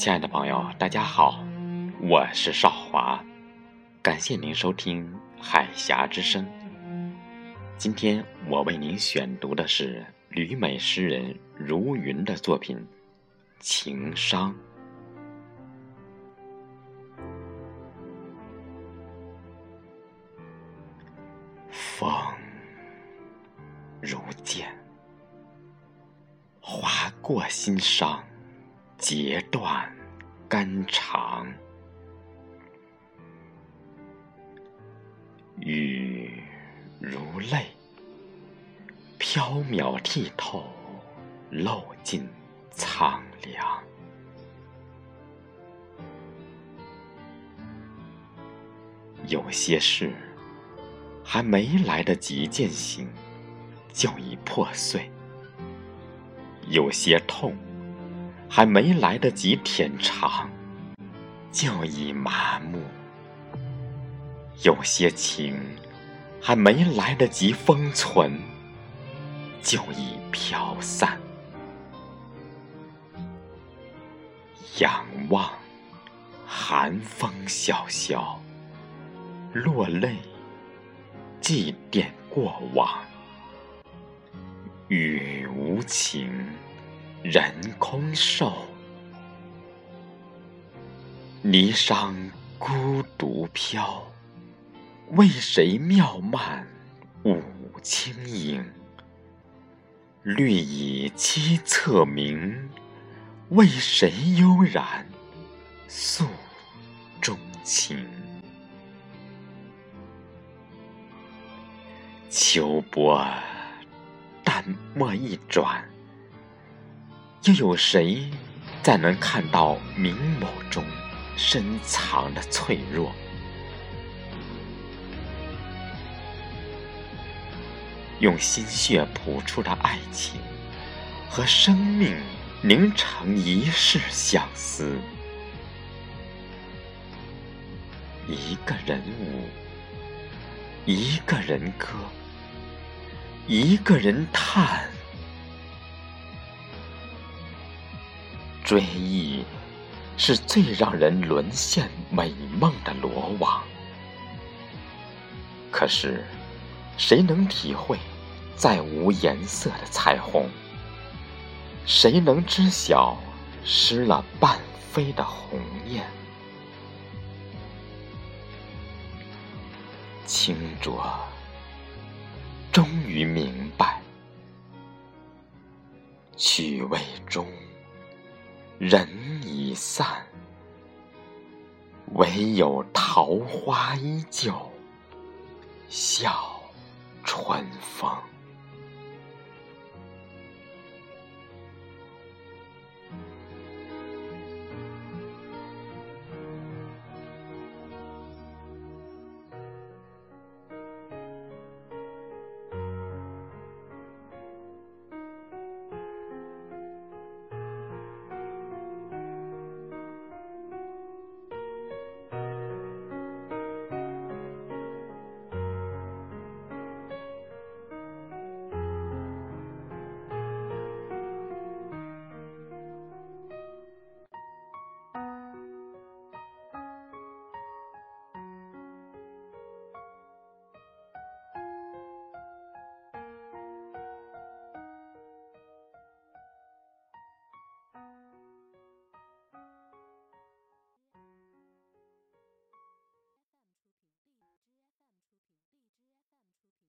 亲爱的朋友，大家好，我是少华，感谢您收听《海峡之声》。今天我为您选读的是旅美诗人如云的作品《情伤》。风如剑，划过心伤。截断肝肠，雨如泪，飘渺剔透，漏尽苍凉。有些事还没来得及践行，就已破碎；有些痛。还没来得及舔尝，就已麻木；有些情还没来得及封存，就已飘散。仰望寒风萧萧，落泪祭奠过往，雨无情。人空瘦，霓裳孤独飘。为谁妙曼舞轻盈？绿蚁栖侧鸣。为谁悠然诉衷情？秋波淡墨一转。又有谁再能看到明眸中深藏的脆弱？用心血谱出的爱情和生命凝成一世相思。一个人舞，一个人歌，一个人叹。追忆是最让人沦陷美梦的罗网，可是谁能体会再无颜色的彩虹？谁能知晓失了半飞的鸿雁？清浊终于明白，曲未终。人已散，唯有桃花依旧，笑春风。